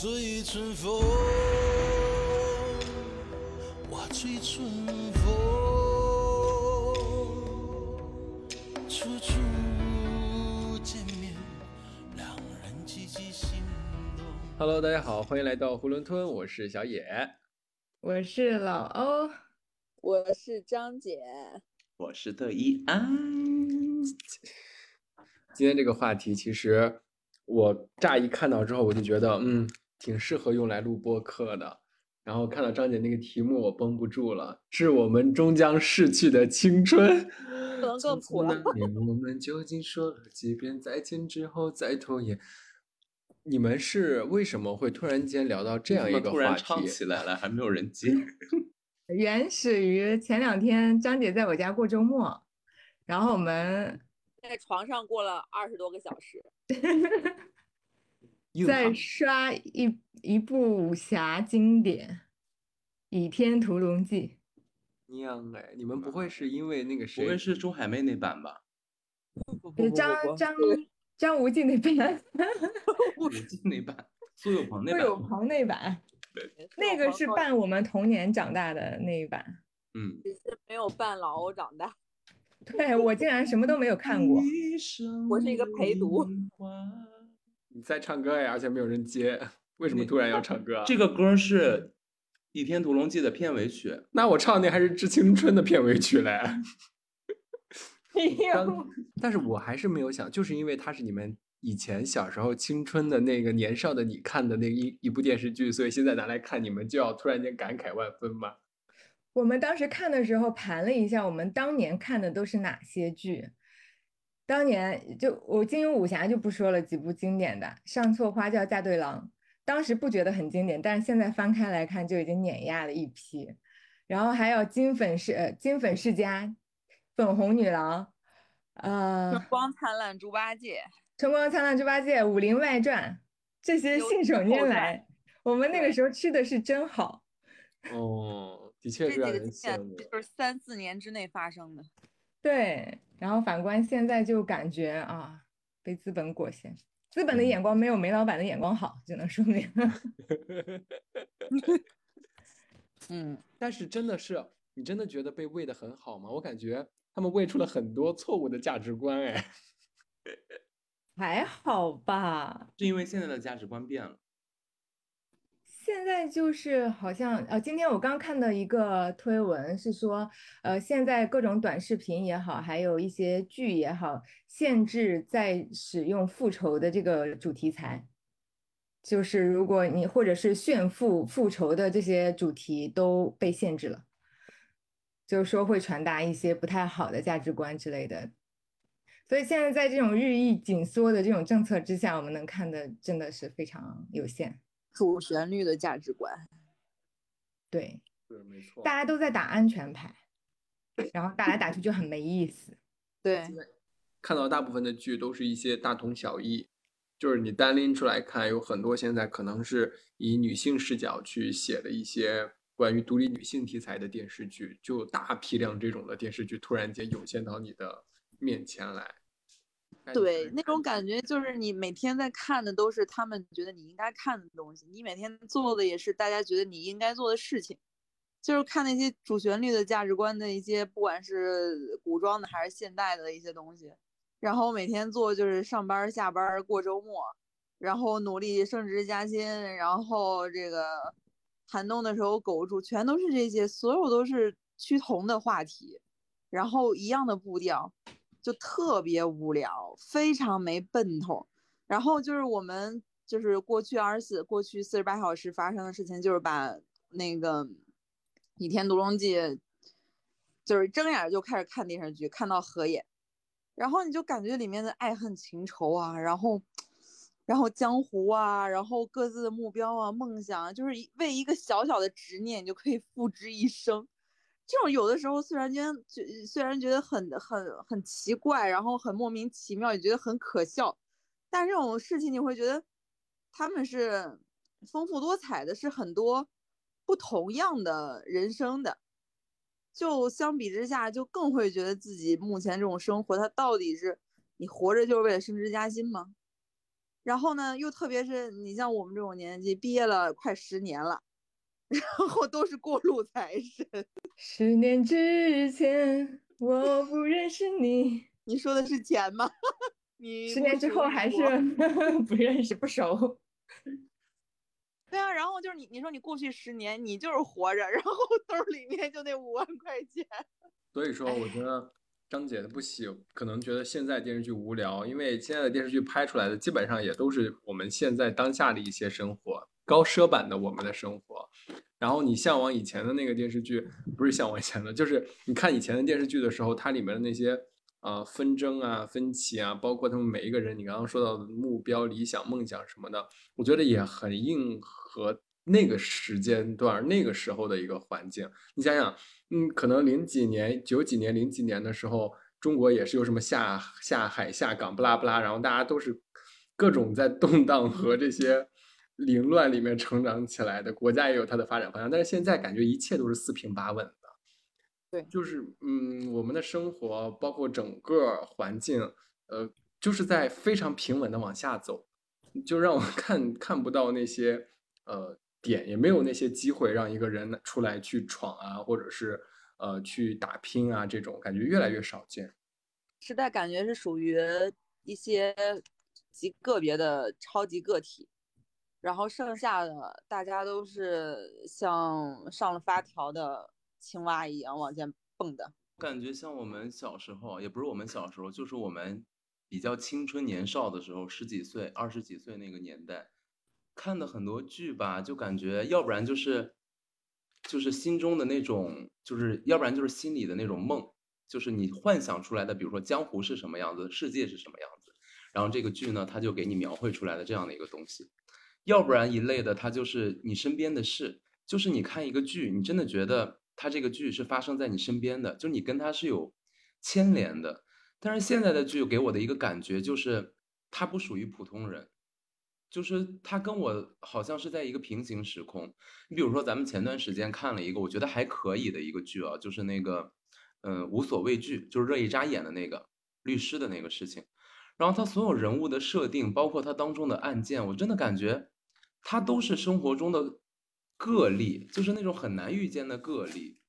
醉春风，我醉春风，处处见面，两人积极心动。Hello，大家好，欢迎来到囫囵吞，我是小野。我是老欧，我是张姐，我是特一安。今天这个话题，其实我乍一看到之后，我就觉得，嗯，挺适合用来录播客的。然后看到张姐那个题目，我绷不住了，致我们终将逝去的青春。不能更 苦了。那年我们究竟说了几遍再见之后再拖延？你们是为什么会突然间聊到这样一个话突然唱题？起来了，还没有人接。原始于前两天张姐在我家过周末，然后我们在床上过了二十多个小时，在硬汉刷一一部武侠经典《倚天屠龙记娘哎，你们不会是因为那个谁不？会是周海媚那版吧？不》，就是张张张无忌那版，无忌那版，苏有朋那版苏有。朋那版，那个是伴我们童年长大的那一版。嗯，只是没有伴老欧长大。对我竟然什么都没有看过，我是一个陪读。你在唱歌呀，而且没有人接，为什么突然要唱歌啊？这个歌是《倚天屠龙记》的片尾曲。那我唱的还是《致青春》的片尾曲嘞。但是我还是没有想，就是因为它是你们以前小时候青春的那个年少的你看的那一一部电视剧，所以现在拿来看，你们就要突然间感慨万分嘛。我们当时看的时候盘了一下，我们当年看的都是哪些剧？当年就我金庸武侠就不说了，几部经典的《上错花轿嫁对郎》，当时不觉得很经典，但是现在翻开来看就已经碾压了一批。然后还有金粉世呃金粉世家、粉红女郎，呃春，光灿烂猪八戒，春光灿烂猪八戒、武林外传这些信手拈来，我们那个时候吃的是真好。哦，的这几确是让人个经典羡慕。就是三四年之内发生的。对，然后反观现在就感觉啊，被资本裹挟，资本的嗯眼光没有煤老板的眼光好，只能说明。嗯，但是真的是，你真的觉得被喂的很好吗？我感觉他们喂出了很多错误的价值观，哎。还好吧，是因为现在的价值观变了。现在就是好像呃，今天我刚看到一个推文是说，呃，现在各种短视频也好，还有一些剧也好，限制在使用复仇的这个主题材。就是如果你或者是炫富、复仇的这些主题都被限制了，就是说会传达一些不太好的价值观之类的。所以现在在这种日益紧缩的这种政策之下，我们能看的真的是非常有限。主旋律的价值观。对，对没错大家都在打安全牌，然后打来打去就很没意思。对，看到大部分的剧都是一些大同小异，就是你单拎出来看，有很多现在可能是以女性视角去写的一些关于独立女性题材的电视剧，就大批量这种的电视剧突然间涌现到你的面前来。对，那种感觉就是你每天在看的都是他们觉得你应该看的东西，你每天做的也是大家觉得你应该做的事情，就是看那些主旋律的价值观的一些，不管是古装的还是现代的一些东西，然后每天做就是上班儿下班儿过周末，然后努力升职加薪，然后这个寒冬的时候苟住，全都是这些，所有都是趋同的话题，然后一样的步调。就特别无聊，非常没奔头。然后就是我们就是过去二十四过去四十八小时发生的事情，就是把那个《倚天屠龙记》，就是睁眼就开始看电视剧，看到合眼，然后你就感觉里面的爱恨情仇啊，然后然后江湖啊，然后各自的目标啊、梦想啊，就是为一个小小的执念，你就可以付之一生。这种有的时候虽然觉得虽然觉得很很很奇怪，然后很莫名其妙，也觉得很可笑，但这种事情你会觉得他们是丰富多彩的，是很多不同样的人生的。就相比之下，就更会觉得自己目前这种生活，它到底是你活着就是为了升职加薪吗？然后呢，又特别是你像我们这种年纪，毕业了快十年了，然后都是过路财神。十年之前我不认识你，你说的是钱吗？你十年之后还是 不认识不熟。对啊，然后就是你，你说你过去十年你就是活着，然后兜里面就那五万块钱。所以说，我觉得张姐的不喜，可能觉得现在电视剧无聊，因为现在的电视剧拍出来的基本上也都是我们现在当下的一些生活，高奢版的我们的生活。然后你向往以前的那个电视剧，不是向往以前的，就是你看以前的电视剧的时候，它里面的那些呃纷争啊、分歧啊，包括他们每一个人，你刚刚说到的目标、理想、梦想什么的，我觉得也很应和那个时间段、那个时候的一个环境。你想想，嗯，可能零几年、九几年、零几年的时候，中国也是有什么下下海、下岗，不拉不拉，然后大家都是各种在动荡和这些。凌乱里面成长起来的国家也有它的发展方向，但是现在感觉一切都是四平八稳的。对，就是嗯，我们的生活包括整个环境，呃，就是在非常平稳的往下走，就让我看看不到那些呃点，也没有那些机会让一个人出来去闯啊，或者是呃去打拼啊，这种感觉越来越少见。时代感觉是属于一些极个别的超级个体。然后剩下的大家都是像上了发条的青蛙一样往前蹦的，感觉像我们小时候，也不是我们小时候，就是我们比较青春年少的时候，十几岁、二十几岁那个年代，看的很多剧吧，就感觉要不然就是就是心中的那种，就是要不然就是心里的那种梦，就是你幻想出来的，比如说江湖是什么样子，世界是什么样子，然后这个剧呢，它就给你描绘出来的这样的一个东西。要不然一类的，它就是你身边的事，就是你看一个剧，你真的觉得它这个剧是发生在你身边的，就你跟它是有牵连的。但是现在的剧给我的一个感觉就是，它不属于普通人，就是它跟我好像是在一个平行时空。你比如说，咱们前段时间看了一个我觉得还可以的一个剧啊，就是那个嗯无所畏惧，就是热依扎演的那个律师的那个事情。然后他所有人物的设定，包括他当中的案件，我真的感觉。他都是生活中的个例，就是那种很难遇见的个例。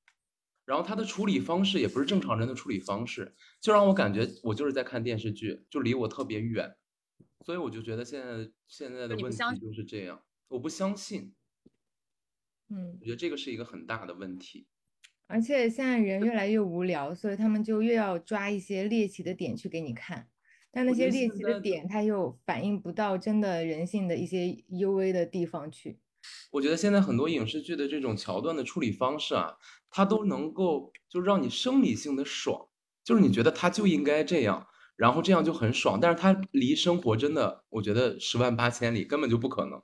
然后他的处理方式也不是正常人的处理方式，就让我感觉我就是在看电视剧，就离我特别远。所以我就觉得现在现在的问题就是这样，我不相信。嗯，我觉得这个是一个很大的问题。而且现在人越来越无聊，所以他们就越要抓一些猎奇的点去给你看。但那些猎奇的点，它又反映不到真的人性的一些幽微的地方去。我觉得现在很多影视剧的这种桥段的处理方式啊，它都能够就让你生理性的爽，就是你觉得它就应该这样，然后这样就很爽。但是它离生活真的，我觉得十万八千里，根本就不可能。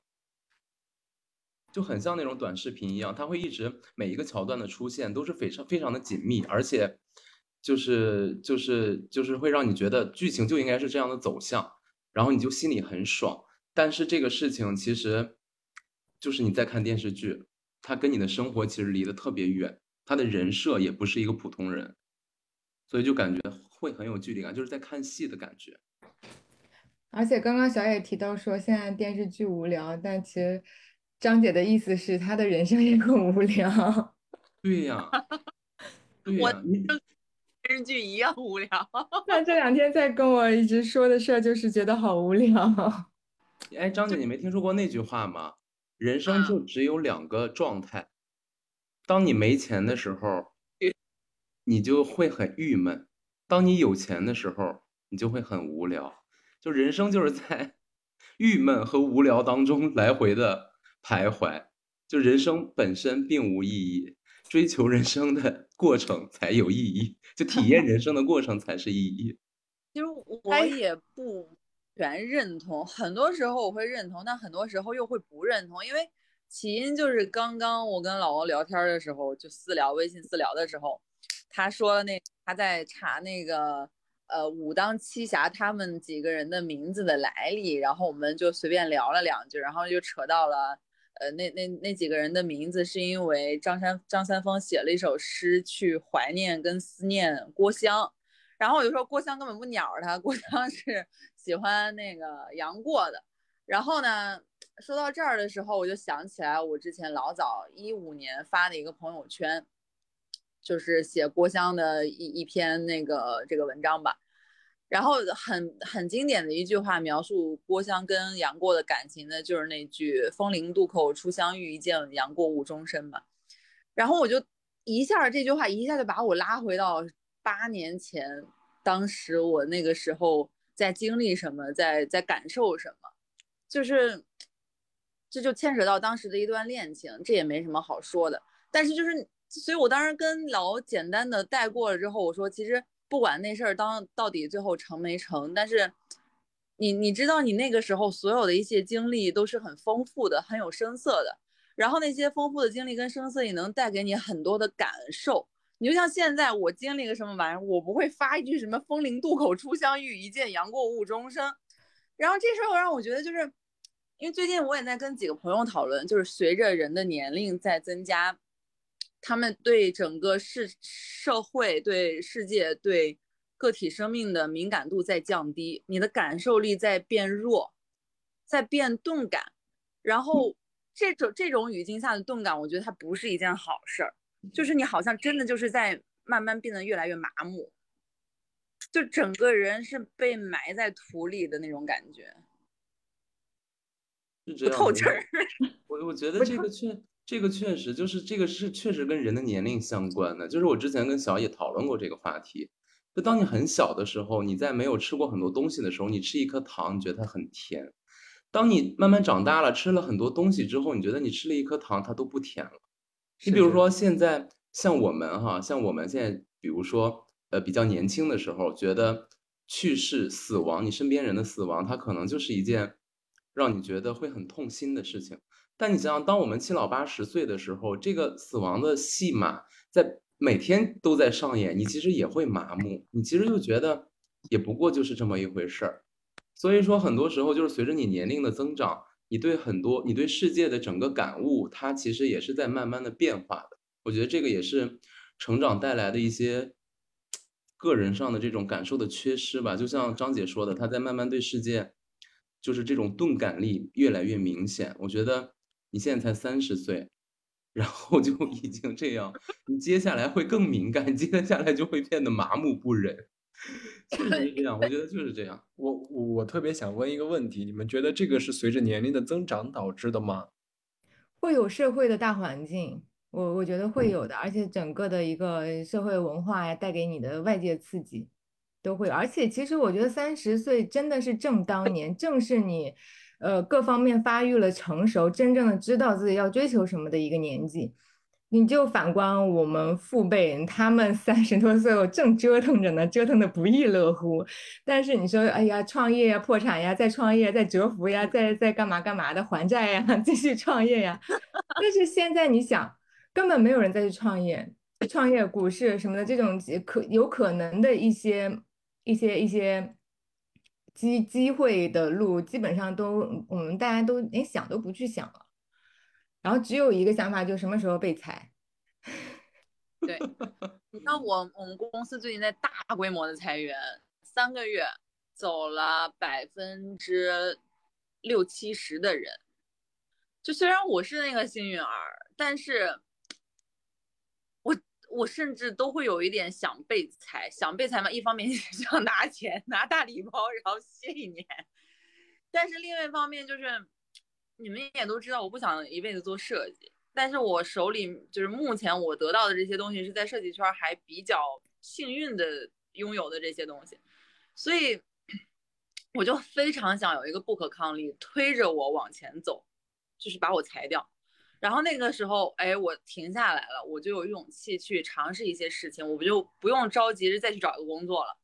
就很像那种短视频一样，它会一直每一个桥段的出现都是非常非常的紧密，而且。就是就是就是会让你觉得剧情就应该是这样的走向，然后你就心里很爽。但是这个事情其实，就是你在看电视剧，它跟你的生活其实离得特别远，他的人设也不是一个普通人，所以就感觉会很有距离感，就是在看戏的感觉。而且刚刚小野提到说现在电视剧无聊，但其实张姐的意思是她的人生也很无聊。对呀，对呀，你。电视剧一样无聊。那这两天在跟我一直说的事儿，就是觉得好无聊。哎，张姐，你没听说过那句话吗？人生就只有两个状态：当你没钱的时候，你就会很郁闷；当你有钱的时候，你就会很无聊。就人生就是在 郁闷和无聊当中来回的徘徊。就人生本身并无意义。追求人生的过程才有意义，就体验人生的过程才是意义。其实我也不全认同，很多时候我会认同，但很多时候又会不认同。因为起因就是刚刚我跟老王聊天的时候，就私聊微信私聊的时候，他说那他在查那个呃武当七侠他们几个人的名字的来历，然后我们就随便聊了两句，然后就扯到了。呃，那那那几个人的名字是因为张三张三丰写了一首诗去怀念跟思念郭襄，然后我就说郭襄根本不鸟他，郭襄 是喜欢那个杨过的，然后呢，说到这儿的时候，我就想起来我之前老早一五年发的一个朋友圈，就是写郭襄的一一篇那个这个文章吧。然后很很经典的一句话描述郭襄跟杨过的感情的，就是那句“风陵渡口初相遇，一见杨过误终身”嘛。然后我就一下这句话一下就把我拉回到八年前，当时我那个时候在经历什么，在在感受什么，就是这就牵扯到当时的一段恋情，这也没什么好说的。但是就是，所以我当时跟老简单的带过了之后，我说其实。不管那事儿当到底最后成没成，但是你你知道，你那个时候所有的一些经历都是很丰富的，很有声色的。然后那些丰富的经历跟声色也能带给你很多的感受。你就像现在我经历个什么玩意儿，我不会发一句什么“风陵渡口初相遇，一见杨过误终生”。然后这时候让我觉得，就是因为最近我也在跟几个朋友讨论，就是随着人的年龄在增加。他们对整个世社会、对世界、对个体生命的敏感度在降低，你的感受力在变弱，在变钝感。然后这种这种语境下的钝感，我觉得它不是一件好事儿。就是你好像真的就是在慢慢变得越来越麻木，就整个人是被埋在土里的那种感觉，不透气儿。我我觉得这个确。这个确实就是这个是确实跟人的年龄相关的，就是我之前跟小野讨论过这个话题。就当你很小的时候，你在没有吃过很多东西的时候，你吃一颗糖，你觉得它很甜；当你慢慢长大了，吃了很多东西之后，你觉得你吃了一颗糖，它都不甜了。你比如说现在像我们哈，像我们现在，比如说呃比较年轻的时候，觉得去世、死亡，你身边人的死亡，它可能就是一件让你觉得会很痛心的事情。但你想想，当我们七老八十岁的时候，这个死亡的戏码在每天都在上演，你其实也会麻木，你其实就觉得也不过就是这么一回事儿。所以说，很多时候就是随着你年龄的增长，你对很多你对世界的整个感悟，它其实也是在慢慢的变化的。我觉得这个也是成长带来的一些个人上的这种感受的缺失吧。就像张姐说的，她在慢慢对世界就是这种钝感力越来越明显。我觉得。你现在才三十岁，然后就已经这样，你接下来会更敏感，接下来就会变得麻木不仁，确实是这样。我觉得就是这样。我我我特别想问一个问题，你们觉得这个是随着年龄的增长导致的吗？会有社会的大环境，我我觉得会有的，而且整个的一个社会文化呀，带给你的外界刺激都会。而且其实我觉得三十岁真的是正当年，正是你。呃，各方面发育了成熟，真正的知道自己要追求什么的一个年纪，你就反观我们父辈，他们三十多岁了正折腾着呢，折腾的不亦乐乎。但是你说，哎呀，创业呀，破产呀，再创业，再折服呀，再再干嘛干嘛的，还债呀，继续创业呀。但是现在你想，根本没有人再去创业，创业股市什么的这种可有可能的一些一些一些。机机会的路基本上都，我们大家都连想都不去想了，然后只有一个想法，就什么时候被裁。对，你看我我们公司最近在大规模的裁员，三个月走了百分之六七十的人。就虽然我是那个幸运儿，但是。我甚至都会有一点想被裁，想被裁嘛。一方面 想拿钱，拿大礼包，然后歇一年；但是另外一方面就是，你们也都知道，我不想一辈子做设计。但是我手里就是目前我得到的这些东西，是在设计圈还比较幸运的拥有的这些东西，所以我就非常想有一个不可抗力推着我往前走，就是把我裁掉。然后那个时候，哎，我停下来了，我就有勇气去尝试一些事情，我不就不用着急着再去找一个工作了。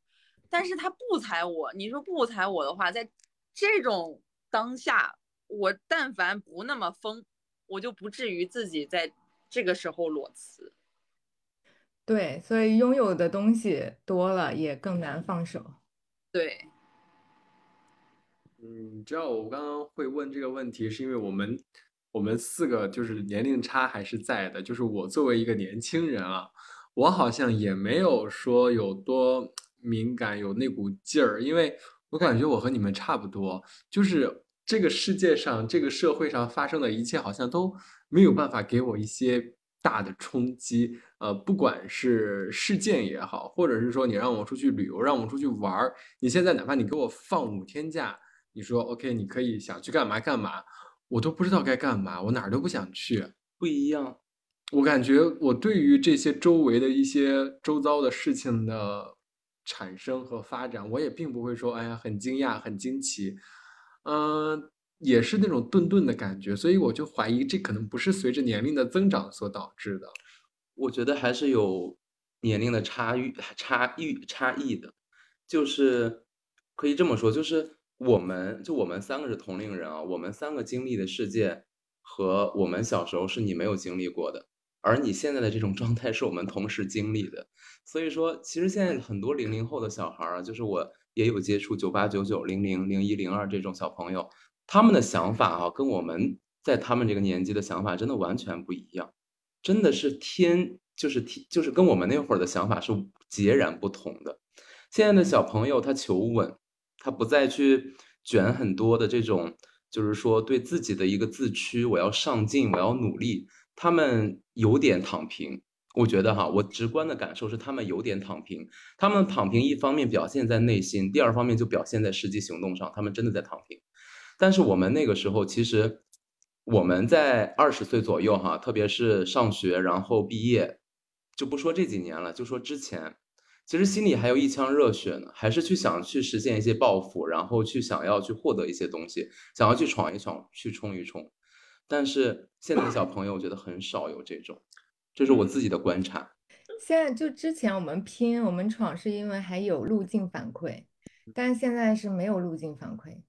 但是他不裁我，你说不裁我的话，在这种当下，我但凡不那么疯，我就不至于自己在这个时候裸辞。对，所以拥有的东西多了，也更难放手。对。嗯，你知道我刚刚会问这个问题，是因为我们。我们四个就是年龄差还是在的，就是我作为一个年轻人啊，我好像也没有说有多敏感，有那股劲儿，因为我感觉我和你们差不多，就是这个世界上、这个社会上发生的一切，好像都没有办法给我一些大的冲击。呃，不管是事件也好，或者是说你让我出去旅游、让我出去玩儿，你现在哪怕你给我放五天假，你说 OK，你可以想去干嘛干嘛，我都不知道该干嘛，我哪儿都不想去。不一样。我感觉我对于这些周围的一些周遭的事情的产生和发展，我也并不会说，哎呀，很惊讶、很惊奇，嗯、也是那种顿顿的感觉，所以我就怀疑这可能不是随着年龄的增长所导致的。我觉得还是有年龄的差异、差异、差异的，就是可以这么说，就是我们就我们三个是同龄人啊，我们三个经历的世界和我们小时候是你没有经历过的，而你现在的这种状态是我们同时经历的，所以说，其实现在很多零零后的小孩儿啊，就是我也有接触九八、九九、零零、零一、零二这种小朋友，他们的想法啊，跟我们在他们这个年纪的想法真的完全不一样。真的是天，就是天，就是跟我们那会儿的想法是截然不同的。现在的小朋友他求稳，他不再去卷很多的这种，就是说对自己的一个自驱，我要上进，我要努力。他们有点躺平，我觉得哈，我直观的感受是他们有点躺平。他们躺平一方面表现在内心，第二方面就表现在实际行动上，他们真的在躺平。但是我们那个时候其实。我们在二十岁左右，哈，特别是上学，然后毕业，就不说这几年了，就说之前，其实心里还有一腔热血呢，还是去想去实现一些抱负，然后去想要去获得一些东西，想要去闯一闯，去冲一冲。但是现在的小朋友，我觉得很少有这种，这是我自己的观察。现在就之前我们拼，我们闯是因为还有路径反馈，但现在是没有路径反馈。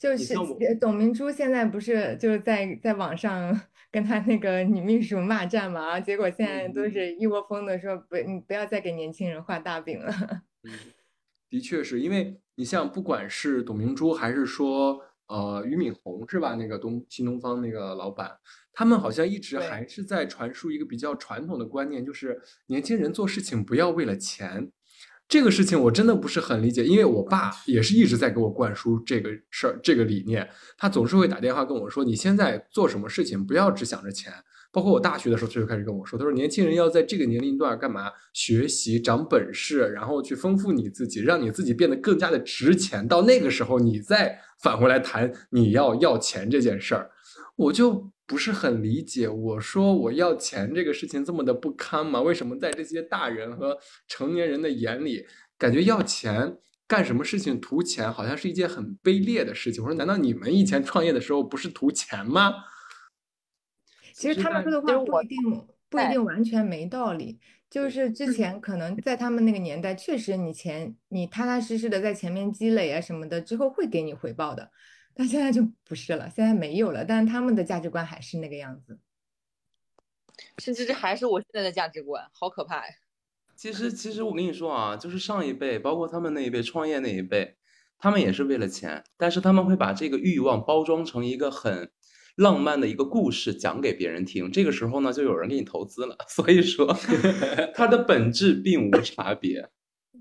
嗯，就是董明珠现在不是就是在在网上 跟她那个女秘书骂战嘛，啊结果现在都嗯是一窝蜂的说不，你不要再给年轻人画大饼了。的确是因为你像不管是董明珠还是说呃俞敏洪是吧？那个东新东方那个老板，他们好像一直还是在传输一个比较传统的观念，就是年轻人做事情不要为了钱。这个事情我真的不是很理解，因为我爸也是一直在给我灌输这个事儿、这个理念。他总是会打电话跟我说：“你现在做什么事情，不要只想着钱。”包括我大学的时候，他就开始跟我说：“他说年轻人要在这个年龄段干嘛？学习、长本事，然后去丰富你自己，让你自己变得更加的值钱。到那个时候，你再返回来谈你要要钱这件事儿。”我就不是很理解，我说我要钱这个事情这么的不堪吗？为什么在这些大人和成年人的眼里，感觉要钱干什么事情图钱，好像是一件很卑劣的事情？我说，难道你们以前创业的时候不是图钱吗？其实他们说的话不一定不一定完全没道理，就是之前可能在他们那个年代，确实你钱你踏踏实实的在前面积累啊什么的，之后会给你回报的。但现在就不是了，现在没有了，但是他们的价值观还是那个样子。甚至这还是我现在的价值观，好可怕呀！其实，其实我跟你说啊，就是上一辈，包括他们那一辈创业那一辈，他们也是为了钱，但是他们会把这个欲望包装成一个很浪漫的一个故事讲给别人听。这个时候呢，就有人给你投资了。所以说，它的本质并无差别，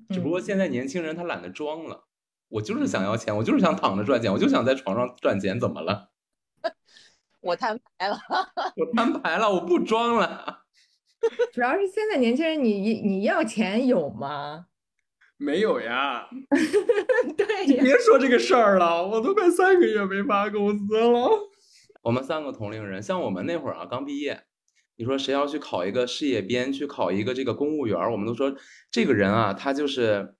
只不过嗯现在年轻人他懒得装了。我就是想要钱，我就是想躺着赚钱，我就想在床上赚钱，怎么了？我摊牌了，我摊牌了，我不装了。主要是现在年轻人你，你要钱有吗？没有呀，对呀，别说这个事儿了，我都快三个月没发工资了。我们三个同龄人，像我们那会儿啊，刚毕业，你说谁要去考一个事业编，去考一个这个公务员，我们都说这个人啊，他就是没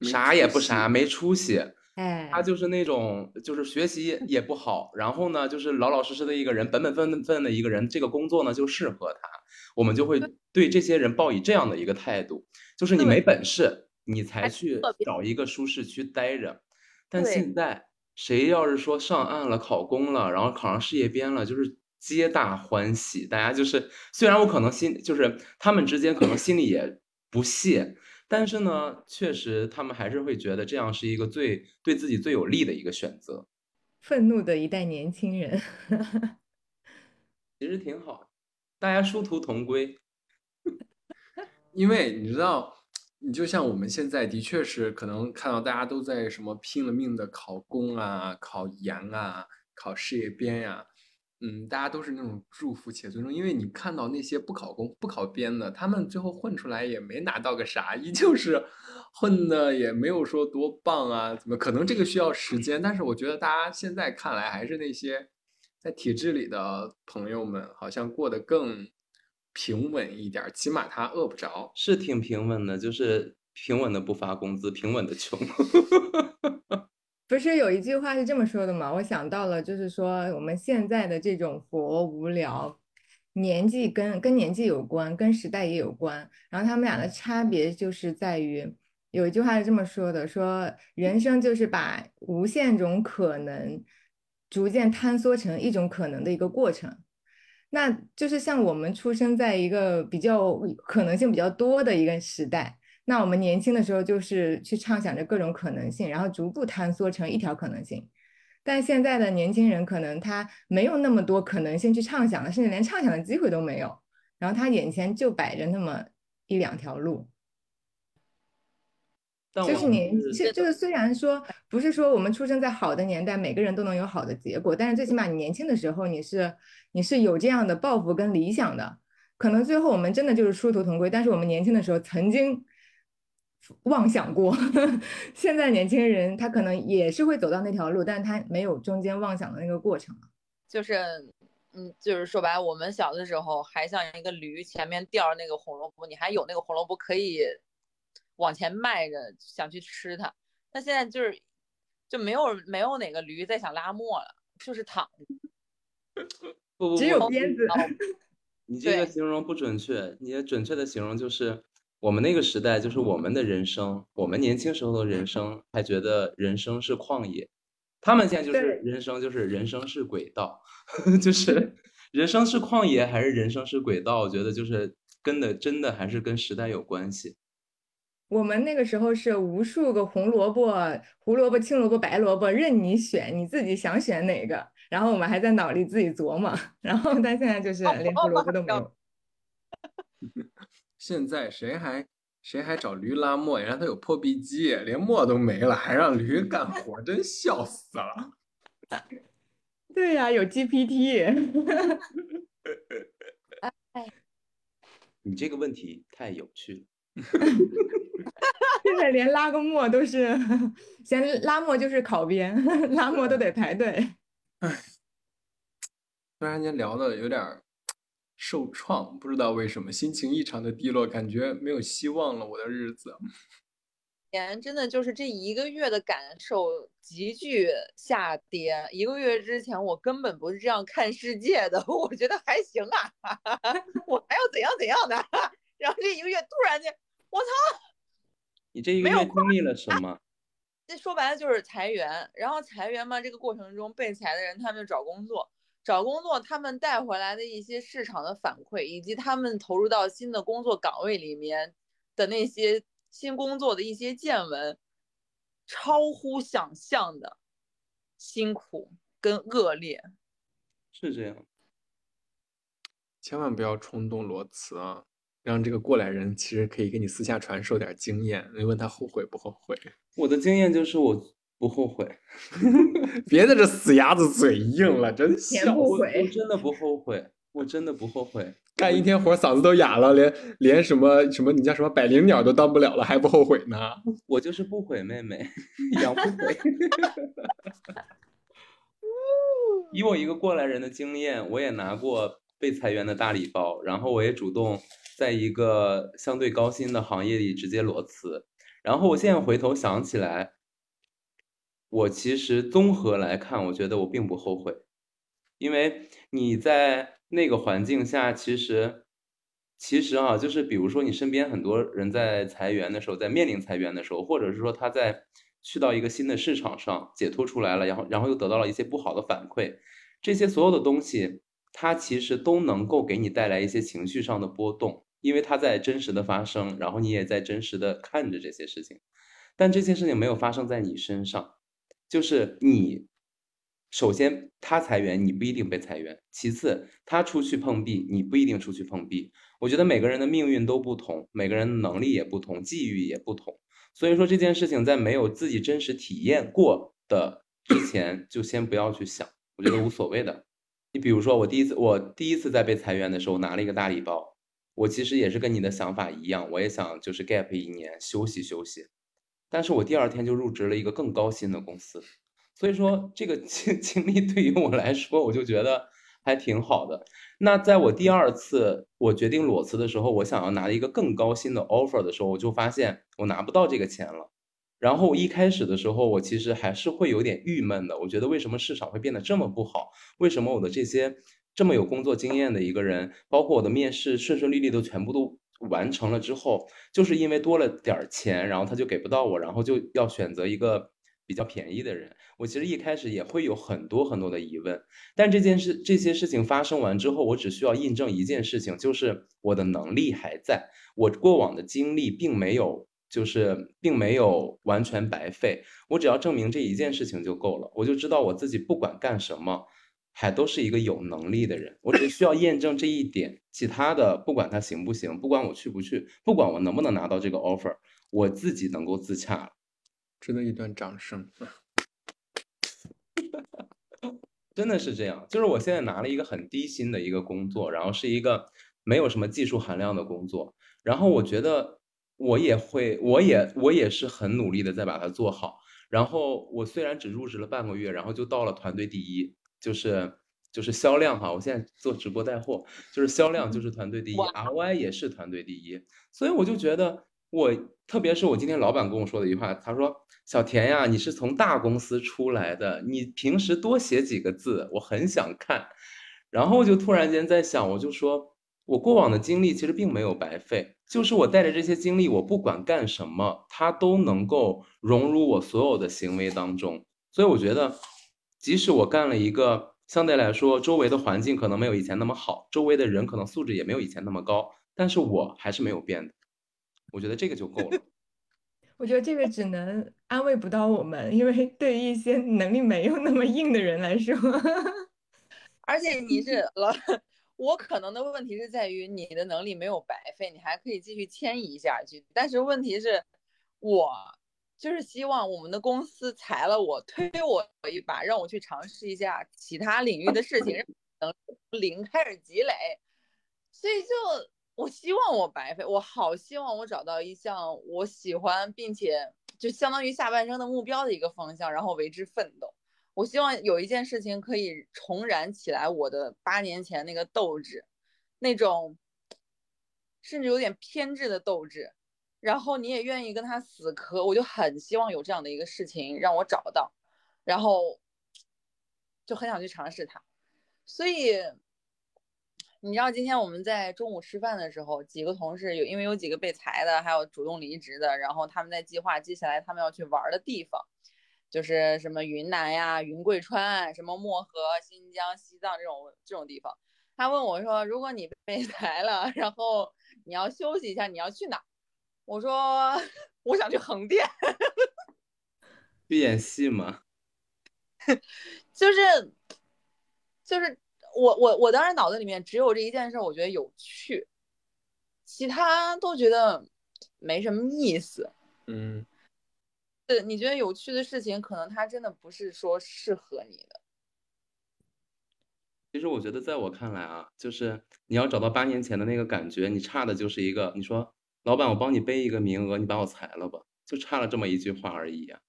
啥也不啥，没出息，哎，他就是那种就是学习 也不好，然后呢，就是老老实实的一个人，本本分分的一个人，这个工作呢就适合他，我们就会对。这些人抱以这样的一个态度，就是你没本事，你才去找一个舒适区待着。但现。在谁要是说上岸了、考公了，然后考上事业编了，就是皆大欢喜。大家就是虽然我可能心就是他们之间可能心里也不屑，但是呢，确实他们还是会觉得这样是一个最对自己最有利的一个选择，愤怒的一代年轻人。其实挺好，大家殊途同归。因为你知道，你就像我们现在的确是可能看到大家都在什么拼了命的考公啊、考研啊、考事业编呀、嗯，大家都是那种祝福且尊重，因为你看到那些不考公、不考编的，他们最后混出来也没拿到个啥，依旧是混的也没有说多棒啊，怎么可能这个需要时间？但是我觉得大家现在看来还是那些在体制里的朋友们，好像过得更平稳一点，起码他饿不着。是挺平稳的，就是平稳的不发工资，平稳的穷。不是有一句话是这么说的吗？我想到了，就是说我们现在的这种佛无聊，年纪跟跟年纪有关，跟时代也有关。然后他们俩的差别就是在于，有一句话是这么说的：说人生就是把无限种可能逐渐坍缩成一种可能的一个过程。那就是像我们出生在一个比较可能性比较多的一个时代。那我们年轻的时候就是去畅想着各种可能性，然后逐步坍缩成一条可能性。但现在的年轻人可能他没有那么多可能性去畅想了，甚至连畅想的机会都没有。然后他眼前就摆着那么一两条路，就是年，是这就是虽然说不是说我们出生在好的年代，每个人都能有好的结果，但是最起码你年轻的时候你是你是有这样的抱负跟理想的。可能最后我们真的就是殊途同归，但是我们年轻的时候曾经妄想过，现在年轻人他可能也是会走到那条路，但是他没有中间妄想的那个过程。就是，嗯，就是说白了，我们小的时候还像一个驴，前面吊着那个红萝卜，你还有那个红萝卜可以往前迈着想去吃它。但现在就是就没有没有哪个驴再想拉磨了，就是躺着。不不只有，鞭子，你这个形容不准确，你的准确的形容就是我们那个时代，就是我们的人生，我们年轻时候的人生，还觉得人生是旷野。他们现在就是人生，就是人生是轨道，就是人生是旷野还是人生是轨道？我觉得就是跟的真的还是跟时代有关系。我们那个时候是无数个红萝卜、胡萝卜、青萝卜、白萝卜任你选，你自己想选哪个，然后我们还在脑里自己琢磨，然后但现在就是哦连胡萝卜都没有。现在谁还谁还找驴拉磨呀？让他有破壁机，连磨都没了，还让驴干活，真笑死了。对呀、有 GPT。你这个问题太有趣了。现在连拉个磨都是，先拉磨就是考编，拉磨都得排队。哎突然间聊的有点儿受创，不知道为什么，心情异常的低落，感觉没有希望了，我的日子。年真的就是这一个月的感受急剧下跌。一个月之前我根本不是这样看世界的，我觉得还行啊，我还要怎样怎样的。然后这一个月突然间，我操！你这一个没有月经历了什么？这说白了就是裁员，然后裁员嘛，这个过程中被裁的人他们就找工作，找工作他们带回来的一些市场的反馈，以及他们投入到新的工作岗位里面的那些新工作的一些见闻，超乎想象的辛苦跟恶劣。是这样。千万不要冲动裸辞啊！让这个过来人其实可以给你私下传授点经验。你问他后悔不后悔？我的经验就是我不后悔，别在这死鸭子嘴硬了，真笑死！前不悔我真的不后悔，我真的不后悔。干一天活嗓子都哑了，连连什么什么你叫什么百灵鸟都当不了了，还不后悔呢？我就是不悔妹妹，养不悔。以我一个过来人的经验，我也拿过被裁员的大礼包，然后我也主动在一个相对高薪的行业里直接裸辞。然后我现在回头想起来，我其实综合来看，我觉得我并不后悔，因为你在那个环境下，其实其实啊，就是比如说你身边很多人在裁员的时候，在面临裁员的时候，或者是说他在去到一个新的市场上解脱出来了，然后然后又得到了一些不好的反馈，这些所有的东西，它其实都能够给你带来一些情绪上的波动，因为它在真实的发生，然后你也在真实的看着这些事情，但这些事情没有发生在你身上，就是你首先他裁员，你不一定被裁员；其次他出去碰壁，你不一定出去碰壁。我觉得每个人的命运都不同，每个人的能力也不同，际遇也不同。所以说这件事情在没有自己真实体验过的之前，就先不要去想，我觉得无所谓的。你比如说我第一次，我第一次在被裁员的时候拿了一个大礼包，我其实也是跟你的想法一样，我也想就是 gap 一年休息休息，但是我第二天就入职了一个更高薪的公司，所以说这个 经经历对于我来说，我就觉得还挺好的。那在我第二次我决定裸辞的时候，我想要拿一个更高薪的 offer 的时候，我就发现我拿不到这个钱了。然后一开始的时候，我其实还是会有点郁闷的。我觉得为什么市场会变得这么不好？为什么我的这些这么有工作经验的一个人，包括我的面试顺顺利利都全部都完成了之后，就是因为多了点钱，然后他就给不到我，然后就要选择一个比较便宜的人。我其实一开始也会有很多很多的疑问，但这件事这些事情发生完之后，我只需要印证一件事情，就是我的能力还在，我过往的经历并没有。就是并没有完全白费，我只要证明这一件事情就够了，我就知道我自己不管干什么，还都是一个有能力的人。我只需要验证这一点，其他的不管他行不行，不管我去不去，不管我能不能拿到这个 offer，我自己能够自洽。值得一段掌声。真的是这样，就是我现在拿了一个很低薪的一个工作，然后是一个没有什么技术含量的工作，然后我觉得。我也会，我也我也是很努力的在把它做好。然后我虽然只入职了半个月，然后就到了团队第一，就是就是销量哈。我现在做直播带货，就是销量就是团队第一，RY 也是团队第一。所以我就觉得，我特别是我今天老板跟我说的一句话，他说：“小田呀，你是从大公司出来的，你平时多写几个字，我很想看。”然后就突然间在想，我就说。我过往的经历其实并没有白费，就是我带着这些经历，我不管干什么，它都能够融入我所有的行为当中。所以我觉得，即使我干了一个相对来说周围的环境可能没有以前那么好，周围的人可能素质也没有以前那么高，但是我还是没有变的。我觉得这个就够了。我觉得这个只能安慰不到我们，因为对于一些能力没有那么硬的人来说，而且你是老。我可能的问题是在于你的能力没有白费，你还可以继续迁移下去。但是问题是，我就是希望我们的公司裁了我，推我一把，让我去尝试一下其他领域的事情，能零开始积累。所以就我希望我白费，我好希望我找到一项我喜欢并且就相当于下半生的目标的一个方向，然后为之奋斗。我希望有一件事情可以重燃起来我的八年前那个斗志，那种甚至有点偏执的斗志，然后你也愿意跟他死磕，我就很希望有这样的一个事情让我找到，然后就很想去尝试它。所以你知道今天我们在中午吃饭的时候，几个同事有因为有几个被裁的，还有主动离职的，然后他们在计划接下来他们要去玩的地方。就是什么云南呀、云贵川、什么漠河、新疆、西藏这种这种地方。他问我说：“如果你被 裁了，然后你要休息一下，你要去哪？”我说：“ 我想去横店。”去演戏吗？就是就是我我我当时脑子里面只有这一件事，我觉得有趣，其他都觉得没什么意思。嗯。是你觉得有趣的事情，可能它真的不是说适合你的。其实我觉得，在我看来啊，就是你要找到八年前的那个感觉，你差的就是一个，你说老板，我帮你背一个名额，你把我裁了吧，就差了这么一句话而已呀。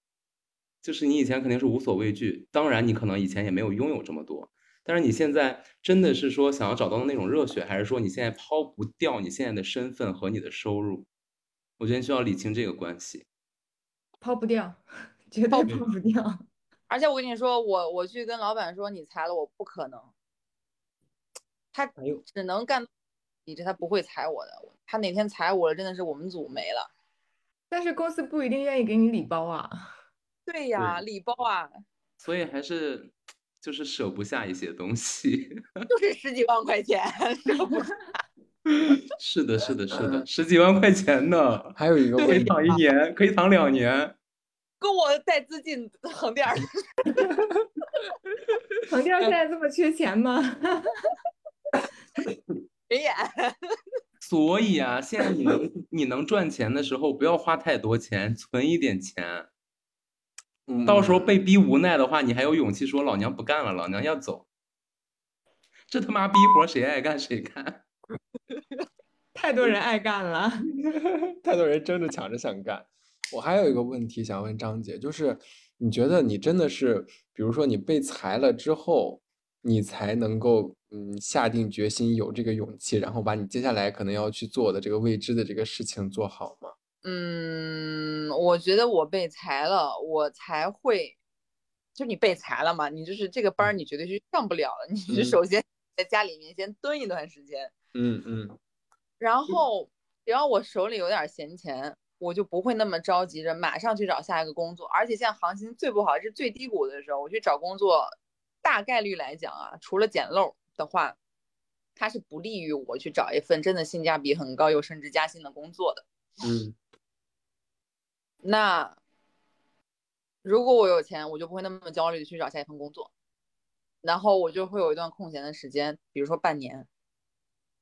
就是你以前肯定是无所畏惧，当然你可能以前也没有拥有这么多，但是你现在真的是说想要找到的那种热血，还是说你现在抛不掉你现在的身份和你的收入？我觉得需要理清这个关系。抛不掉，绝对抛不掉。而且我跟你说，我我去跟老板说你裁了我不可能，他只能干，你这他不会裁我的。他哪天裁我了，真的是我们组没了。但是公司不一定愿意给你礼包啊。对呀，礼包啊。所以还是就是舍不下一些东西。就是十几万块钱，舍不下。是的，是的，是的，十几万块钱呢，还有一个可以躺一年，可以躺两年，够我带资进横店。横店现在这么缺钱吗？巡演，所以啊，现在你能你能赚钱的时候，不要花太多钱，存一点钱。到时候被逼无奈的话，你还有勇气说老娘不干了，老娘要走。这他妈逼活谁爱干谁干。太多人爱干了。太多人争着抢着想干。我还有一个问题想问张姐，就是你觉得你真的是，比如说你被裁了之后，你才能够嗯下定决心有这个勇气，然后把你接下来可能要去做的这个未知的这个事情做好吗？嗯，我觉得我被裁了，我才会，就你被裁了嘛，你就是这个班儿你绝对是上不了了，你首先在家里面先蹲一段时间，嗯嗯然后只要我手里有点闲钱，我就不会那么着急着马上去找下一个工作。而且现在行情最不好是最低谷的时候，我去找工作，大概率来讲啊，除了捡漏的话，它是不利于我去找一份真的性价比很高又升职加薪的工作的。嗯那如果我有钱，我就不会那么焦虑的去找下一份工作，然后我就会有一段空闲的时间，比如说半年，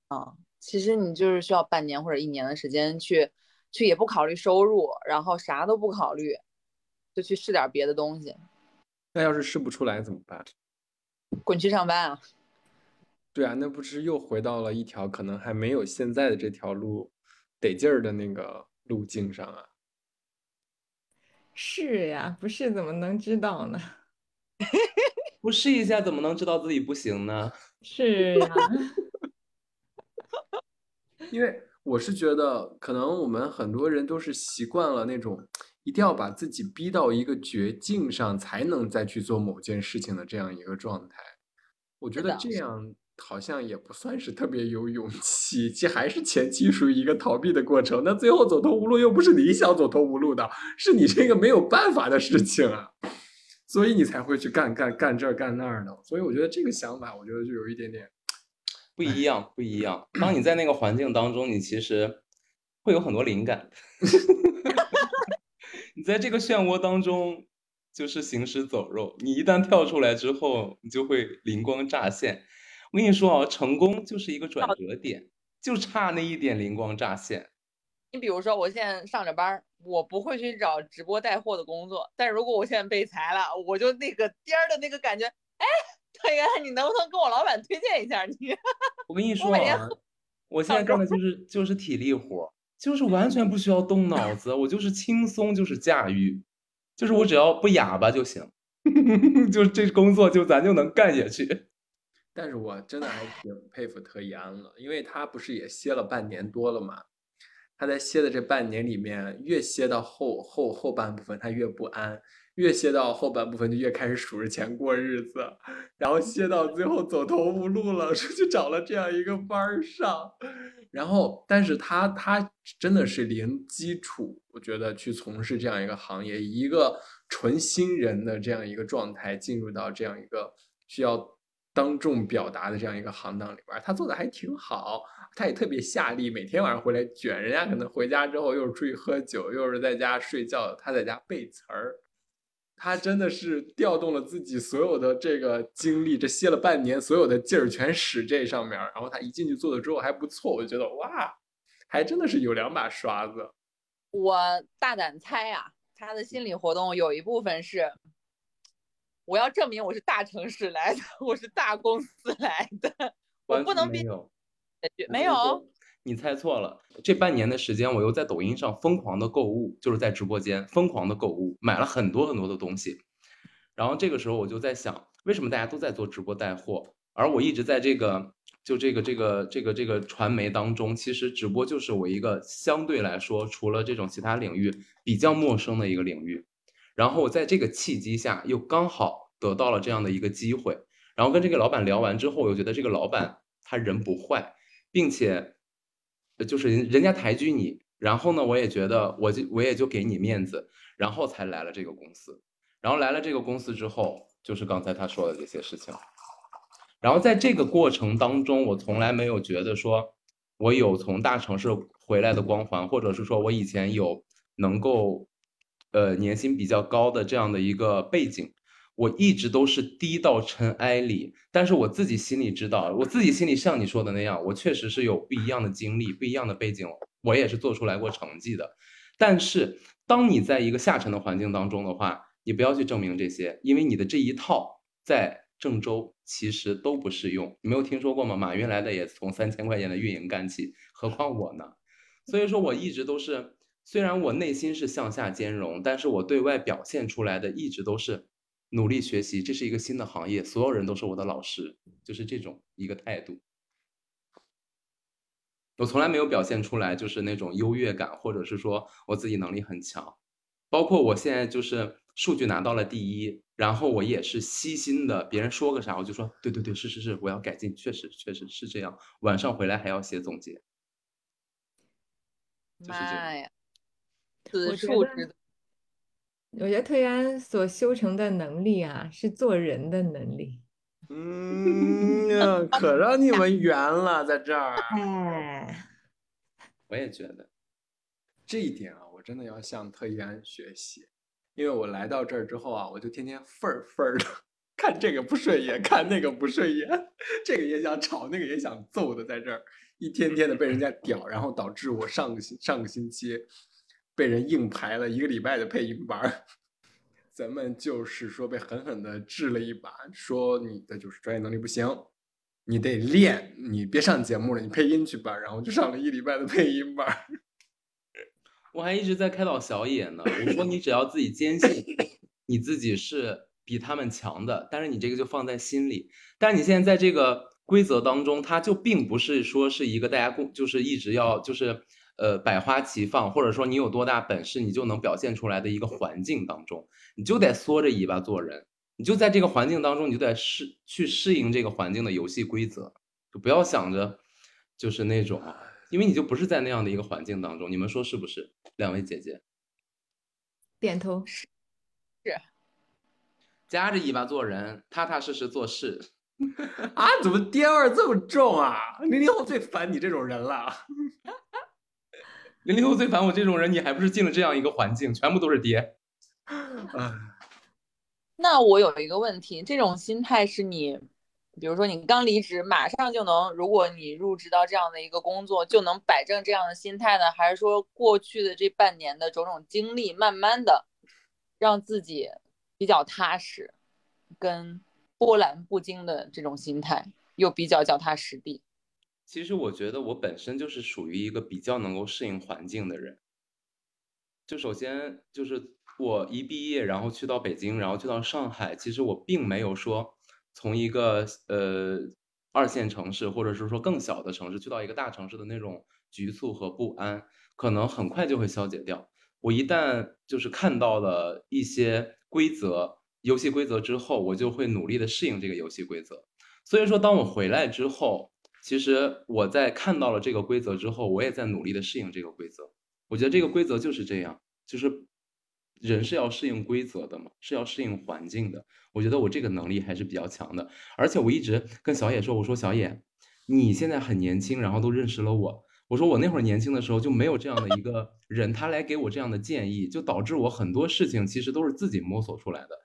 啊，其实你就是需要半年或者一年的时间去，去也不考虑收入，然后啥都不考虑，就去试点别的东西，那要是试不出来怎么办？滚去上班啊！对啊，那不是又回到了一条可能还没有现在的这条路得劲儿的那个路径上啊？是呀，不是怎么能知道呢？不试一下怎么能知道自己不行呢？是呀，因为我是觉得，可能我们很多人都是习惯了那种一定要把自己逼到一个绝境上，才能再去做某件事情的这样一个状态。我觉得这样好像也不算是特别有勇气，其实还是前期属于一个逃避的过程。那最后走投无路，又不是你想走投无路的，是你这个没有办法的事情啊，所以你才会去干干干这儿干那儿的。所以我觉得这个想法，我觉得就有一点点。不一样，不一样。当你在那个环境当中，你其实会有很多灵感。你在这个漩涡当中，就是行尸走肉。你一旦跳出来之后，你就会灵光乍现。我跟你说啊，成功就是一个转折点，就差那一点灵光乍现。你比如说，我现在上着班，我不会去找直播带货的工作，但如果我现在被裁了，我就那个颠儿的那个感觉，哎，团圆，你能不能跟我老板推荐一下你？我跟你说啊，我现在干的就是就是体力活儿，就是完全不需要动脑子，我就是轻松就是驾驭，就是我只要不哑巴就行，就这工作就咱就能干下去。但是我真的还挺佩服特一安了，因为他不是也歇了半年多了嘛？他在歇的这半年里面，越歇到后后后半部分，他越不安；越歇到后半部分，就越开始数着钱过日子，然后歇到最后走投无路了，出去找了这样一个班儿上。然后，但是他他真的是零基础，我觉得去从事这样一个行业，一个纯新人的这样一个状态进入到这样一个需要当众表达的这样一个行当里边，他做的还挺好，他也特别下力，每天晚上回来卷，人家可能回家之后又是出去喝酒，又是在家睡觉，他在家背词儿。他真的是调动了自己所有的这个精力，这歇了半年，所有的劲儿全使这上面儿，然后他一进去做的之后还不错，我就觉得哇，还真的是有两把刷子。我大胆猜啊，他的心理活动有一部分是，我要证明我是大城市来的，我是大公司来的，我不能变没有。你猜错了。这半年的时间，我又在抖音上疯狂的购物，就是在直播间疯狂的购物，买了很多很多的东西。然后这个时候我就在想，为什么大家都在做直播带货，而我一直在这个就这个这个这个这个传媒当中，其实直播就是我一个相对来说，除了这种其他领域比较陌生的一个领域。然后我在这个契机下，又刚好得到了这样的一个机会。然后跟这个老板聊完之后，我又觉得这个老板他人不坏，并且就是人人家抬举你，然后呢，我也觉得我就我也就给你面子，然后才来了这个公司。然后来了这个公司之后，就是刚才他说的这些事情。然后在这个过程当中，我从来没有觉得说我有从大城市回来的光环，或者是说我以前有能够呃年薪比较高的这样的一个背景。我一直都是低到尘埃里，但是我自己心里知道，我自己心里像你说的那样，我确实是有不一样的经历、不一样的背景，我也是做出来过成绩的。但是，当你在一个下沉的环境当中的话，你不要去证明这些，因为你的这一套在郑州其实都不适用。你没有听说过吗？马云来的也从三千块钱的运营干起，何况我呢？所以说，我一直都是，虽然我内心是向下兼容，但是我对外表现出来的一直都是努力学习。这是一个新的行业，所有人都是我的老师，就是这种一个态度。我从来没有表现出来就是那种优越感，或者是说我自己能力很强。包括我现在就是数据拿到了第一，然后我也是悉心的，别人说个啥我就说对对对，是是是，我要改进，确实确实是这样。晚上回来还要写总结，就是这样。妈呀，此处值得我觉得特安所修成的能力啊，是做人的能力。嗯 呀，可让你们圆了，在这儿。哎，我也觉得，这一点啊，我真的要向特一安学习，因为我来到这儿之后啊，我就天天愤儿愤儿的 看这个不顺眼，看那个不顺眼，这个也想吵，那个也想揍的，在这儿一天天的被人家屌，然后导致我上个星上个星期被人硬排了一个礼拜的配音班。咱们就是说被狠狠的治了一把，说你的就是专业能力不行，你得练，你别上节目了，你配音去吧。然后就上了一礼拜的配音班。我还一直在开导小野呢。我说你只要自己坚信你自己是比他们强的，但是你这个就放在心里。但你现在在这个规则当中，它就并不是说是一个大家共就是一直要就是呃百花齐放，或者说你有多大本事你就能表现出来的一个环境当中，你就得缩着尾巴做人。你就在这个环境当中，你就得适去适应这个环境的游戏规则，就不要想着就是那种，因为你就不是在那样的一个环境当中。你们说是不是？两位姐姐，点头是是。夹着尾巴做人，踏踏实实做事。啊，怎么爹味儿这么重啊？零零后最烦你这种人了。零零后最烦我这种人，你还不是进了这样一个环境，全部都是爹。哎，那我有一个问题，这种心态是你，比如说你刚离职，马上就能，如果你入职到这样的一个工作，就能摆正这样的心态呢？还是说过去的这半年的种种经历，慢慢的让自己比较踏实，跟波澜不惊的这种心态，又比较脚踏实地？其实我觉得我本身就是属于一个比较能够适应环境的人。就首先就是我一毕业，然后去到北京，然后去到上海，其实我并没有说从一个呃二线城市，或者是说更小的城市，去到一个大城市的那种局促和不安，可能很快就会消解掉。我一旦就是看到了一些规则、游戏规则之后，我就会努力的适应这个游戏规则。所以说，当我回来之后，其实我在看到了这个规则之后，我也在努力的适应这个规则。我觉得这个规则就是这样，就是人是要适应规则的嘛，是要适应环境的。我觉得我这个能力还是比较强的，而且我一直跟小野说，我说小野，你现在很年轻，然后都认识了我。我说我那会儿年轻的时候就没有这样的一个人，他来给我这样的建议，就导致我很多事情其实都是自己摸索出来的。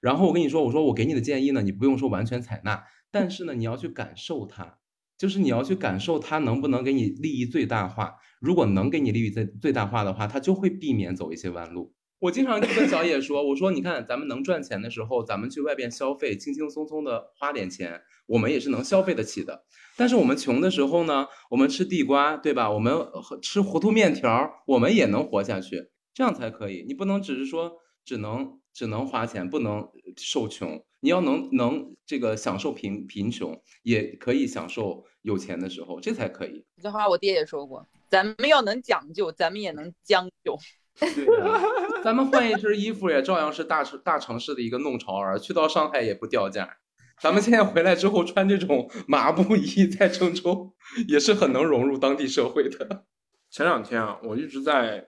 然后我跟你说，我说我给你的建议呢，你不用说完全采纳，但是呢，你要去感受它，就是你要去感受它能不能给你利益最大化。如果能给你利益最最大化的话，它就会避免走一些弯路。我经常就跟小野说，我说你看咱们能赚钱的时候，咱们去外边消费，轻轻松松的花点钱，我们也是能消费得起的。但是我们穷的时候呢，我们吃地瓜，对吧？我们吃糊涂面条，我们也能活下去，这样才可以。你不能只是说只能只能花钱，不能受穷。你要能能这个享受贫贫穷，也可以享受有钱的时候，这才可以。这话我爹也说过，咱们要能讲究，咱们也能将就。对啊，咱们换一身衣服也照样是大城大城市的一个弄潮儿，去到上海也不掉价。咱们现在回来之后穿这种麻布衣，在郑州也是很能融入当地社会的。前两天啊，我一直在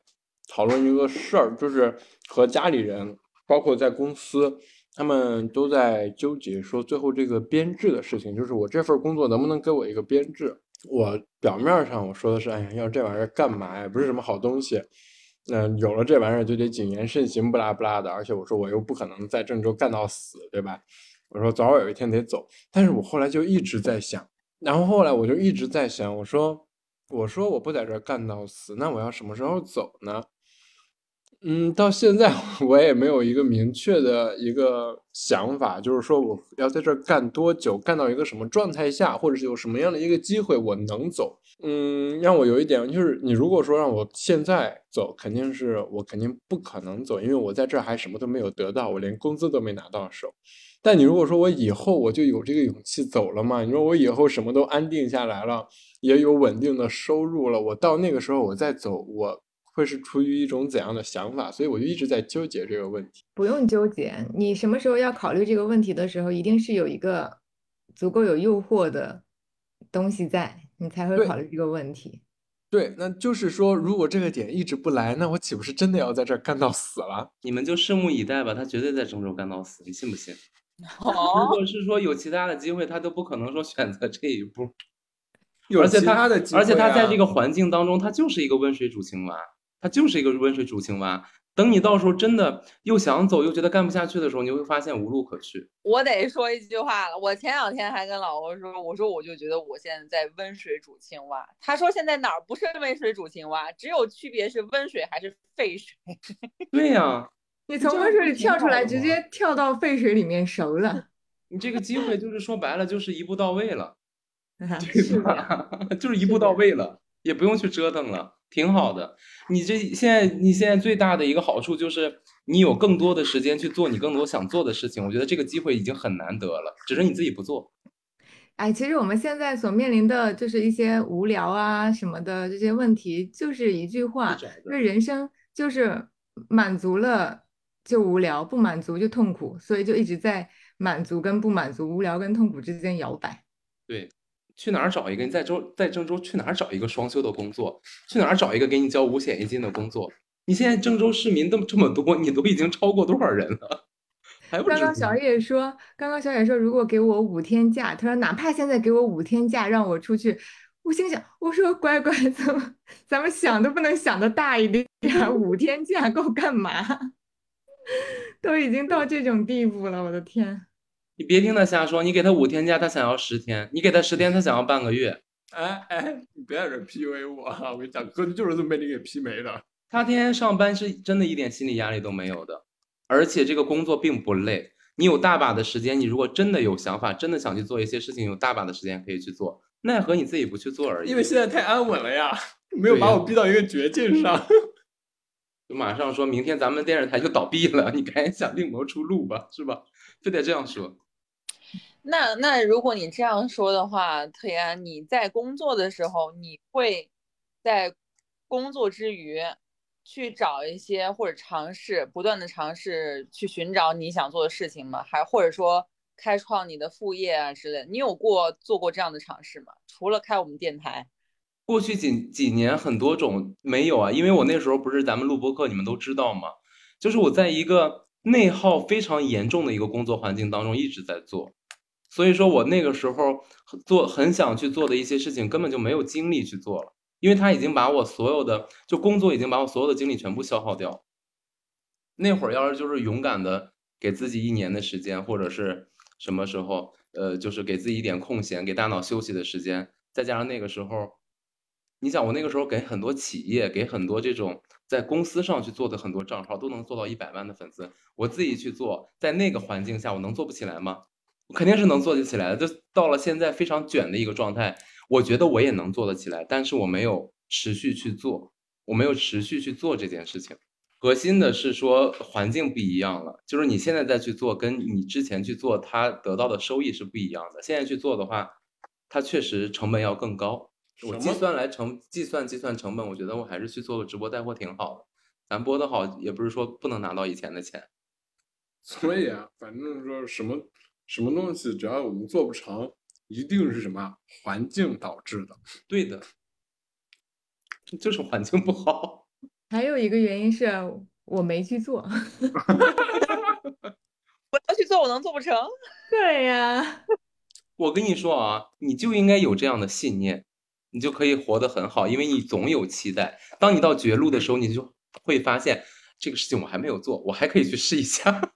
讨论一个事儿，就是和家里人，包括在公司，他们都在纠结说最后这个编制的事情，就是我这份工作能不能给我一个编制？我表面上我说的是，哎呀，要这玩意儿干嘛呀？不是什么好东西。那、有了这玩意儿就得谨言慎行，不拉不拉的。而且我说我又不可能在郑州干到死，对吧？我说早晚有一天得走。但是我后来就一直在想，然后后来我就一直在想，我说我说我不在这儿干到死，那我要什么时候走呢？嗯，到现在我也没有一个明确的一个想法，就是说我要在这儿干多久，干到一个什么状态下，或者是有什么样的一个机会我能走。嗯，让我有一点就是，你如果说让我现在走，肯定是我肯定不可能走，因为我在这儿还什么都没有得到，我连工资都没拿到手。但你如果说我以后我就有这个勇气走了嘛？你说我以后什么都安定下来了，也有稳定的收入了，我到那个时候我再走，我会是出于一种怎样的想法？所以我就一直在纠结这个问题。不用纠结，你什么时候要考虑这个问题的时候，一定是有一个足够有诱惑的东西在，你才会考虑这个问题。对，那就是说，如果这个点一直不来，那我岂不是真的要在这儿干到死了？你们就拭目以待吧，他绝对在郑州干到死，你信不信？如哦，果是说有其他的机会，他都不可能说选择这一步。有其而且他他的机会、啊，而且他在这个环境当中，他就是一个温水煮青蛙，他就是一个温水煮青蛙。等你到时候真的又想走又觉得干不下去的时候，你会发现无路可去。我得说一句话了。我前两天还跟老欧说，我说我就觉得我现在在温水煮青蛙。他说现在哪儿不是温水煮青蛙，只有区别是温水还是沸水。对呀、你从温水里跳出来，直接跳到沸水里面熟了，你这个机会就是说白了就是一步到位了？就是一步到位了，也不用去折腾了，挺好的。你这现在你现在最大的一个好处就是你有更多的时间去做你更多想做的事情。我觉得这个机会已经很难得了，只是你自己不做。哎，其实我们现在所面临的就是一些无聊啊什么的这些问题，就是一句话，因为人生就是满足了就无聊，不满足就痛苦，所以就一直在满足跟不满足、无聊跟痛苦之间摇摆。对，去哪儿找一个？你在州在郑州去哪儿找一个双休的工作？去哪儿找一个给你交五险一金的工作？你现在郑州市民这么这么多，你都已经超过多少人了？还不刚刚小野说，刚刚小野说，如果给我五天假，他说哪怕现在给我五天假，让我出去，我心想，我说乖乖，怎么咱们想都不能想的大一点，五天假够干嘛？都已经到这种地步了，我的天！你别听他瞎说，你给他五天假，他想要十天；你给他十天，他想要半个月。哎哎，你别在这 PUA 我啊！我跟你讲，哥就是这么被你给 P 没的。他天天上班是真的一点心理压力都没有的，而且这个工作并不累。你有大把的时间，你如果真的有想法，真的想去做一些事情，有大把的时间可以去做，奈何你自己不去做而已。因为现在太安稳了呀，没有把我逼到一个绝境上。就马上说明天咱们电视台就倒闭了，你赶紧想另谋出路吧，是吧？非得这样说。那那如果你这样说的话，特安，你在工作的时候，你会在工作之余去找一些或者尝试，不断的尝试去寻找你想做的事情吗？还或者说开创你的副业啊之类的？你有过做过这样的尝试吗？除了开我们电台，过去几几年很多种没有啊，因为我那时候不是咱们录播课，你们都知道嘛，就是我在一个内耗非常严重的一个工作环境当中一直在做，所以说我那个时候做很想去做的一些事情根本就没有精力去做了，因为他已经把我所有的就工作已经把我所有的精力全部消耗掉。那会儿要是就是勇敢的给自己一年的时间，或者是什么时候，呃，就是给自己一点空闲，给大脑休息的时间，再加上那个时候。你想，我那个时候给很多企业，给很多这种在公司上去做的很多账号，都能做到一百万的粉丝。我自己去做，在那个环境下，我能做不起来吗？我肯定是能做得起来的。就到了现在非常卷的一个状态，我觉得我也能做得起来，但是我没有持续去做，我没有持续去做这件事情。核心的是说环境不一样了，就是你现在再去做，跟你之前去做，它得到的收益是不一样的。现在去做的话，它确实成本要更高。我计算来成计算计算成本，我觉得我还是去做个直播带货挺好的。咱播的好，也不是说不能拿到以前的钱。所以啊，反正说什么什么东西，只要我们做不成，一定是什么环境导致的。对的，就是环境不好。还有一个原因是我没去做。我要去做，我能做不成？对呀，我跟你说啊，你就应该有这样的信念，你就可以活得很好，因为你总有期待。当你到绝路的时候，你就会发现这个事情我还没有做，我还可以去试一下。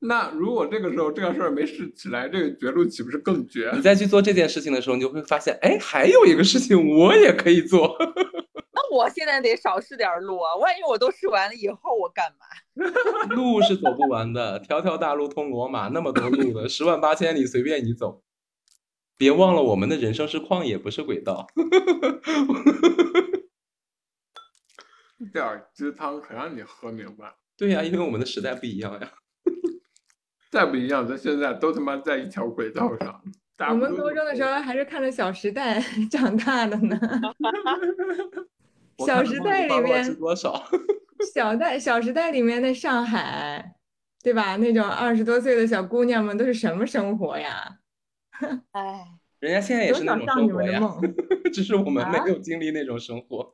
那如果这个时候这个事儿没试起来，这个绝路岂不是更绝？你再去做这件事情的时候，你就会发现，哎，还有一个事情我也可以做。那我现在得少试点路啊，万一我都试完了以后我干嘛？路是走不完的，条条大路通罗马，那么多路的，十万八千里随便你走。别忘了，我们的人生是旷野，不是轨道。一点儿鸡汤可让你喝明白。对呀、因为我们的时代不一样呀。再不一样，咱现在都他妈在一条轨道上。我们高中的时候还是看着《小时代》长大的呢。小时代里面多少？小代《小时代》里面的上海，对吧？那种二十多岁的小姑娘们都是什么生活呀？哎，人家现在也是那种生活呀。只是我们没啊有经历那种生活。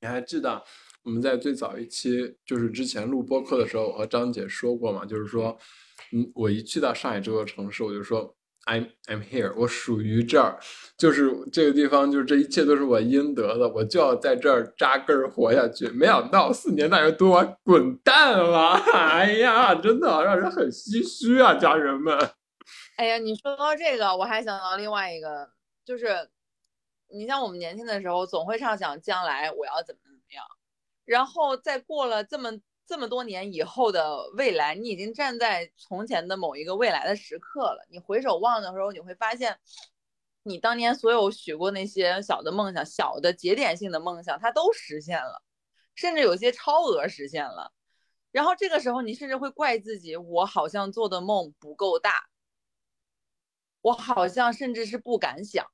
你还记得我们在最早一期，就是之前录播客的时候，我和张姐说过嘛，就是说，嗯，我一去到上海这座城市，我就说 I'm I'm here，我属于这儿，就是这个地方，就是这一切都是我应得的，我就要在这儿扎根活下去。没想到四年大学读完滚蛋了，哎呀，真的让人很唏嘘啊，家人们。哎呀，你说到这个，我还想到另外一个，就是你像我们年轻的时候，总会畅想将来我要怎么怎么样，然后在过了这么这么多年以后的未来，你已经站在从前的某一个未来的时刻了。你回首望的时候，你会发现，你当年所有许过那些小的梦想、小的节点性的梦想，它都实现了，甚至有些超额实现了。然后这个时候，你甚至会怪自己，我好像做的梦不够大。我好像甚至是不敢想。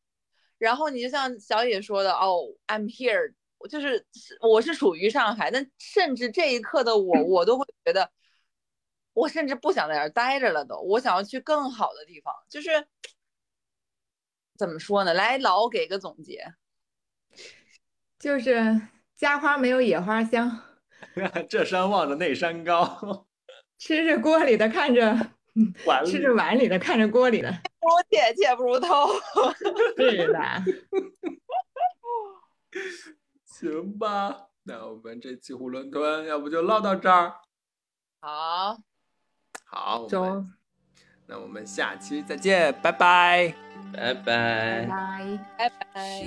然后你就像小野说的，哦，I'm here，就是我是属于上海，但甚至这一刻的我，我都会觉得，我甚至不想在这儿待着了都，我想要去更好的地方。就是怎么说呢？来，老给个总结。就是家花没有野花香，这山望着那山高，吃着锅里的看着，嗯碗里吃着碗里的看着锅里的。不如借，借不如偷。对的，行吧，那我们这期囫囵吞要不就唠到这儿。好，好，我们中，那我们下期再见，拜拜。拜拜拜。拜。拜拜。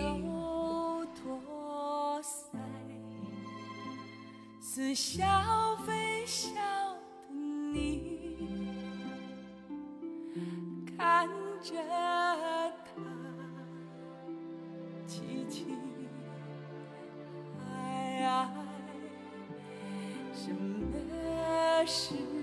似笑非笑的你，看着他。是。